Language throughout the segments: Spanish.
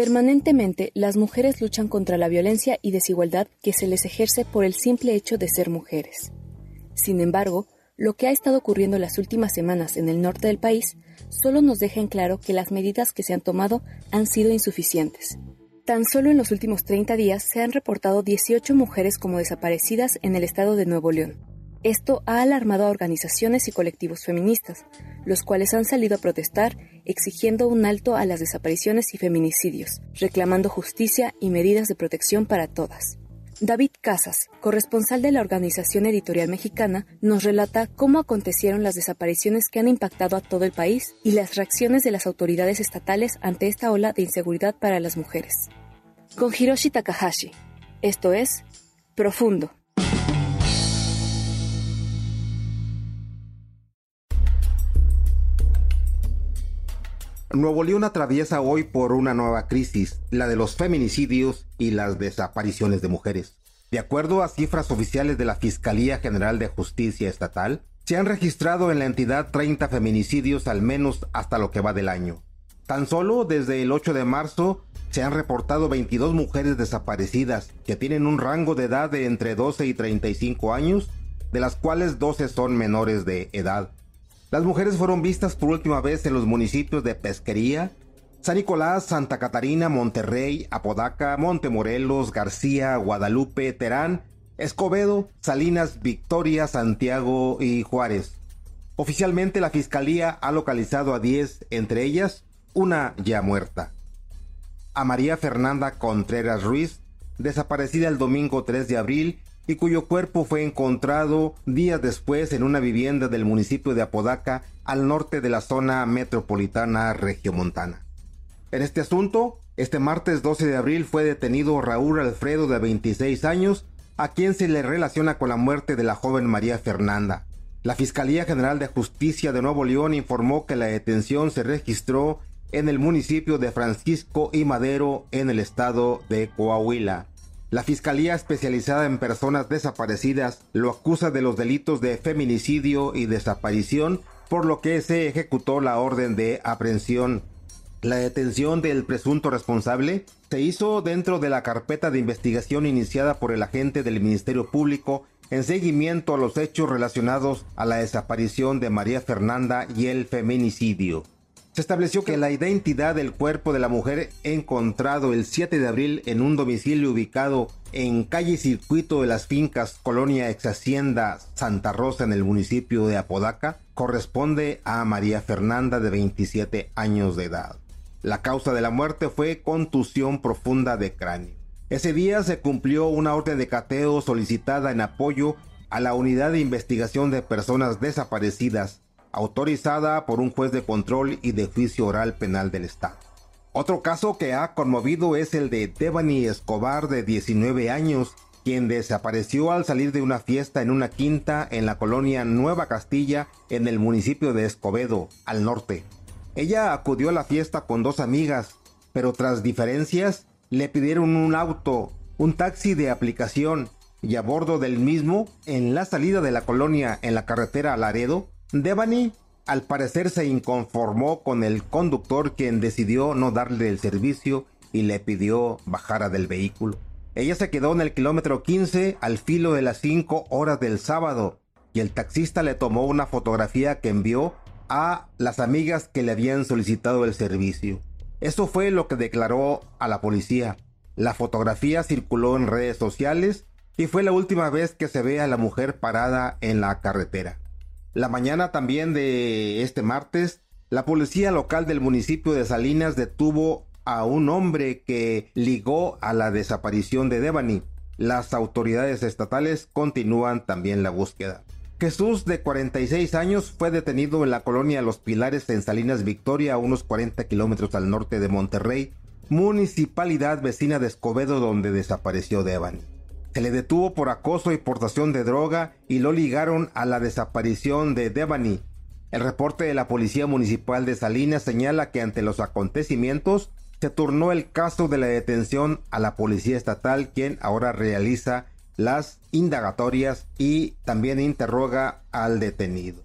Permanentemente, las mujeres luchan contra la violencia y desigualdad que se les ejerce por el simple hecho de ser mujeres. Sin embargo, lo que ha estado ocurriendo las últimas semanas en el norte del país solo nos deja en claro que las medidas que se han tomado han sido insuficientes. Tan solo en los últimos 30 días se han reportado 18 mujeres como desaparecidas en el estado de Nuevo León. Esto ha alarmado a organizaciones y colectivos feministas, los cuales han salido a protestar exigiendo un alto a las desapariciones y feminicidios, reclamando justicia y medidas de protección para todas. David Casas, corresponsal de la Organización Editorial Mexicana, nos relata cómo acontecieron las desapariciones que han impactado a todo el país y las reacciones de las autoridades estatales ante esta ola de inseguridad para las mujeres. Con Hiroshi Takahashi, esto es Profundo. Nuevo León atraviesa hoy por una nueva crisis, la de los feminicidios y las desapariciones de mujeres. De acuerdo a cifras oficiales de la Fiscalía General de Justicia Estatal, se han registrado en la entidad 30 feminicidios al menos hasta lo que va del año. Tan solo desde el 8 de marzo se han reportado 22 mujeres desaparecidas que tienen un rango de edad de entre 12 y 35 años, de las cuales 12 son menores de edad. Las mujeres fueron vistas por última vez en los municipios de Pesquería, San Nicolás, Santa Catarina, Monterrey, Apodaca, Montemorelos, García, Guadalupe, Terán, Escobedo, Salinas, Victoria, Santiago y Juárez. Oficialmente la Fiscalía ha localizado a 10, entre ellas una ya muerta. A María Fernanda Contreras Ruiz, desaparecida el domingo 3 de abril y cuyo cuerpo fue encontrado días después en una vivienda del municipio de Apodaca al norte de la zona metropolitana regiomontana. En este asunto, este martes 12 de abril fue detenido Raúl Alfredo de 26 años, a quien se le relaciona con la muerte de la joven María Fernanda. La Fiscalía General de Justicia de Nuevo León informó que la detención se registró en el municipio de Francisco y Madero en el estado de Coahuila. La Fiscalía Especializada en Personas Desaparecidas lo acusa de los delitos de feminicidio y desaparición, por lo que se ejecutó la orden de aprehensión. La detención del presunto responsable se hizo dentro de la carpeta de investigación iniciada por el agente del Ministerio Público en seguimiento a los hechos relacionados a la desaparición de María Fernanda y el feminicidio. Se estableció que la identidad del cuerpo de la mujer encontrado el 7 de abril en un domicilio ubicado en calle Circuito de las Fincas, Colonia Ex Hacienda Santa Rosa en el municipio de Apodaca, corresponde a María Fernanda de 27 años de edad. La causa de la muerte fue contusión profunda de cráneo. Ese día se cumplió una orden de cateo solicitada en apoyo a la Unidad de Investigación de Personas Desaparecidas autorizada por un juez de control y de juicio oral penal del Estado. Otro caso que ha conmovido es el de Devani Escobar de 19 años, quien desapareció al salir de una fiesta en una quinta en la colonia Nueva Castilla en el municipio de Escobedo, al norte. Ella acudió a la fiesta con dos amigas, pero tras diferencias le pidieron un auto, un taxi de aplicación, y a bordo del mismo, en la salida de la colonia en la carretera Laredo, Devani al parecer se inconformó con el conductor quien decidió no darle el servicio y le pidió bajara del vehículo. Ella se quedó en el kilómetro 15 al filo de las 5 horas del sábado y el taxista le tomó una fotografía que envió a las amigas que le habían solicitado el servicio. Eso fue lo que declaró a la policía. La fotografía circuló en redes sociales y fue la última vez que se ve a la mujer parada en la carretera. La mañana también de este martes, la policía local del municipio de Salinas detuvo a un hombre que ligó a la desaparición de Devani. Las autoridades estatales continúan también la búsqueda. Jesús, de 46 años, fue detenido en la colonia Los Pilares en Salinas Victoria, a unos 40 kilómetros al norte de Monterrey, municipalidad vecina de Escobedo donde desapareció Devani. Se le detuvo por acoso y portación de droga y lo ligaron a la desaparición de Devani. El reporte de la Policía Municipal de Salinas señala que ante los acontecimientos se turnó el caso de la detención a la Policía Estatal, quien ahora realiza las indagatorias y también interroga al detenido.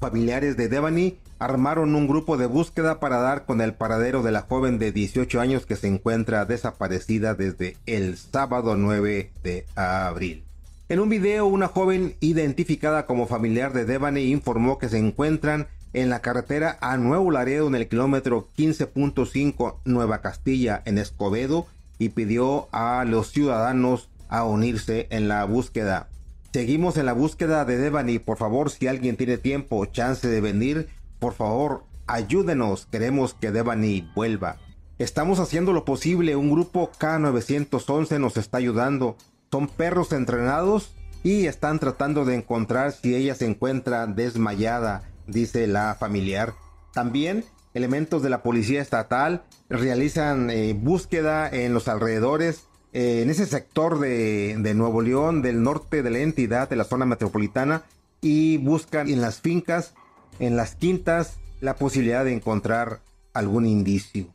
Familiares de Devani armaron un grupo de búsqueda para dar con el paradero de la joven de 18 años que se encuentra desaparecida desde el sábado 9 de abril. En un video, una joven identificada como familiar de Devani informó que se encuentran en la carretera a Nuevo Laredo en el kilómetro 15.5 Nueva Castilla en Escobedo y pidió a los ciudadanos a unirse en la búsqueda. Seguimos en la búsqueda de Devani. Por favor, si alguien tiene tiempo o chance de venir, por favor, ayúdenos. Queremos que Devani vuelva. Estamos haciendo lo posible. Un grupo K911 nos está ayudando. Son perros entrenados y están tratando de encontrar si ella se encuentra desmayada, dice la familiar. También elementos de la policía estatal realizan eh, búsqueda en los alrededores eh, en ese sector de, de, Nuevo León, del norte de la entidad, de la zona metropolitana, y buscan en las fincas, en las quintas, la posibilidad de encontrar algún indicio.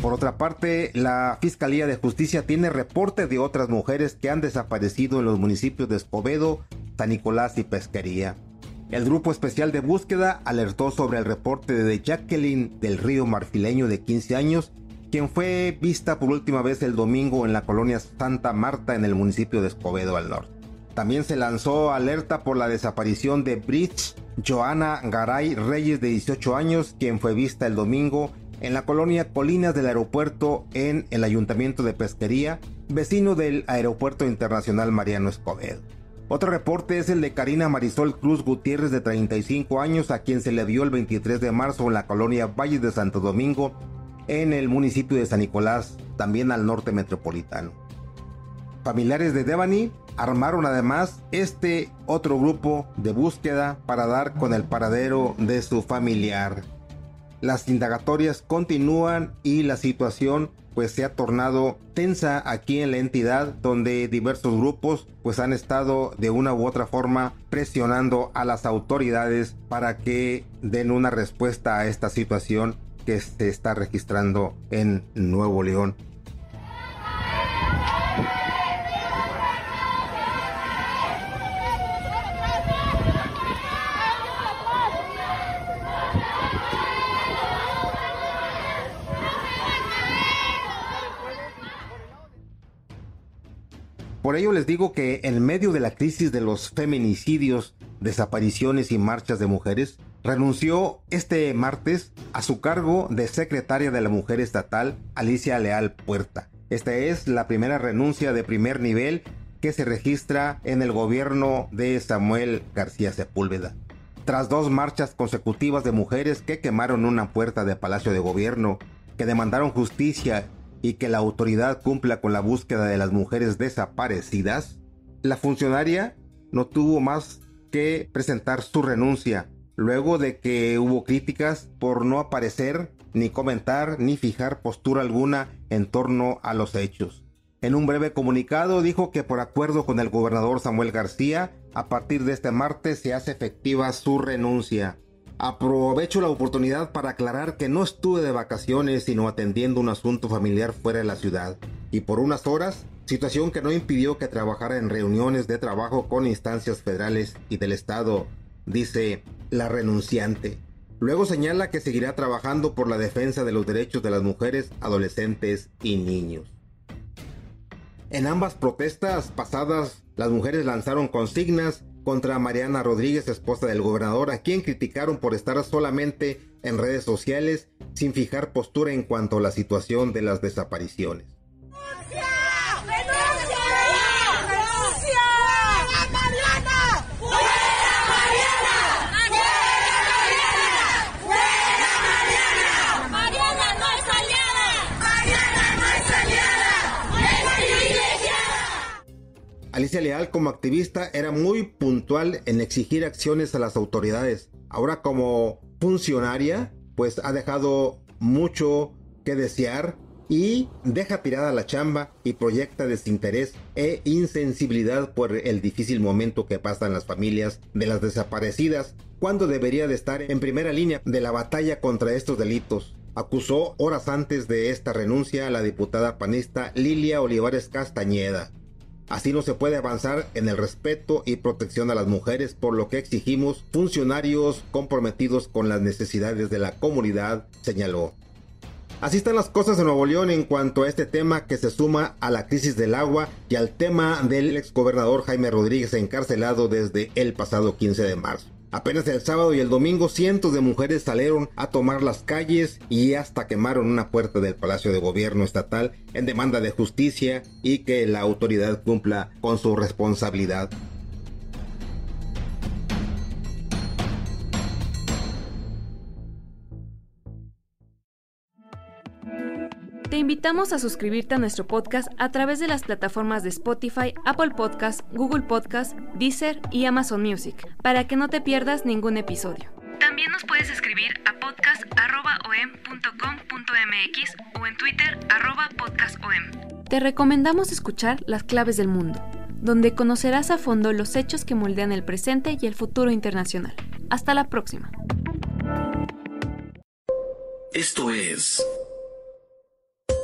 Por otra parte, la Fiscalía de Justicia tiene reporte de otras mujeres que han desaparecido en los municipios de Escobedo, San Nicolás y Pesquería. El Grupo Especial de Búsqueda alertó sobre el reporte de Jacqueline del Río Marfileño de 15 años, quien fue vista por última vez el domingo en la colonia Santa Marta en el municipio de Escobedo al norte. También se lanzó alerta por la desaparición de Bridge Joana Garay Reyes de 18 años, quien fue vista el domingo en la colonia Colinas del Aeropuerto en el Ayuntamiento de Pesquería, vecino del Aeropuerto Internacional Mariano Escobedo. Otro reporte es el de Karina Marisol Cruz Gutiérrez de 35 años a quien se le dio el 23 de marzo en la colonia Valle de Santo Domingo en el municipio de San Nicolás, también al norte metropolitano. Familiares de Devani armaron además este otro grupo de búsqueda para dar con el paradero de su familiar. Las indagatorias continúan y la situación pues se ha tornado tensa aquí en la entidad donde diversos grupos pues han estado de una u otra forma presionando a las autoridades para que den una respuesta a esta situación que se está registrando en Nuevo León. Por ello les digo que en medio de la crisis de los feminicidios, desapariciones y marchas de mujeres, renunció este martes a su cargo de secretaria de la Mujer Estatal, Alicia Leal Puerta. Esta es la primera renuncia de primer nivel que se registra en el gobierno de Samuel García Sepúlveda. Tras dos marchas consecutivas de mujeres que quemaron una puerta de Palacio de Gobierno, que demandaron justicia y que la autoridad cumpla con la búsqueda de las mujeres desaparecidas, la funcionaria no tuvo más que presentar su renuncia, luego de que hubo críticas por no aparecer, ni comentar, ni fijar postura alguna en torno a los hechos. En un breve comunicado dijo que por acuerdo con el gobernador Samuel García, a partir de este martes se hace efectiva su renuncia. Aprovecho la oportunidad para aclarar que no estuve de vacaciones sino atendiendo un asunto familiar fuera de la ciudad y por unas horas, situación que no impidió que trabajara en reuniones de trabajo con instancias federales y del Estado, dice la renunciante. Luego señala que seguirá trabajando por la defensa de los derechos de las mujeres, adolescentes y niños. En ambas protestas pasadas, las mujeres lanzaron consignas contra Mariana Rodríguez, esposa del gobernador, a quien criticaron por estar solamente en redes sociales sin fijar postura en cuanto a la situación de las desapariciones. Alicia Leal como activista era muy puntual en exigir acciones a las autoridades. Ahora como funcionaria, pues ha dejado mucho que desear y deja tirada la chamba y proyecta desinterés e insensibilidad por el difícil momento que pasan las familias de las desaparecidas, cuando debería de estar en primera línea de la batalla contra estos delitos. Acusó horas antes de esta renuncia a la diputada panista Lilia Olivares Castañeda. Así no se puede avanzar en el respeto y protección a las mujeres, por lo que exigimos funcionarios comprometidos con las necesidades de la comunidad, señaló. Así están las cosas en Nuevo León en cuanto a este tema que se suma a la crisis del agua y al tema del exgobernador Jaime Rodríguez encarcelado desde el pasado 15 de marzo. Apenas el sábado y el domingo cientos de mujeres salieron a tomar las calles y hasta quemaron una puerta del Palacio de Gobierno Estatal en demanda de justicia y que la autoridad cumpla con su responsabilidad. Invitamos a suscribirte a nuestro podcast a través de las plataformas de Spotify, Apple Podcast, Google Podcast, Deezer y Amazon Music, para que no te pierdas ningún episodio. También nos puedes escribir a podcast.om.com.mx o en Twitter podcastom. Te recomendamos escuchar Las Claves del Mundo, donde conocerás a fondo los hechos que moldean el presente y el futuro internacional. Hasta la próxima. Esto es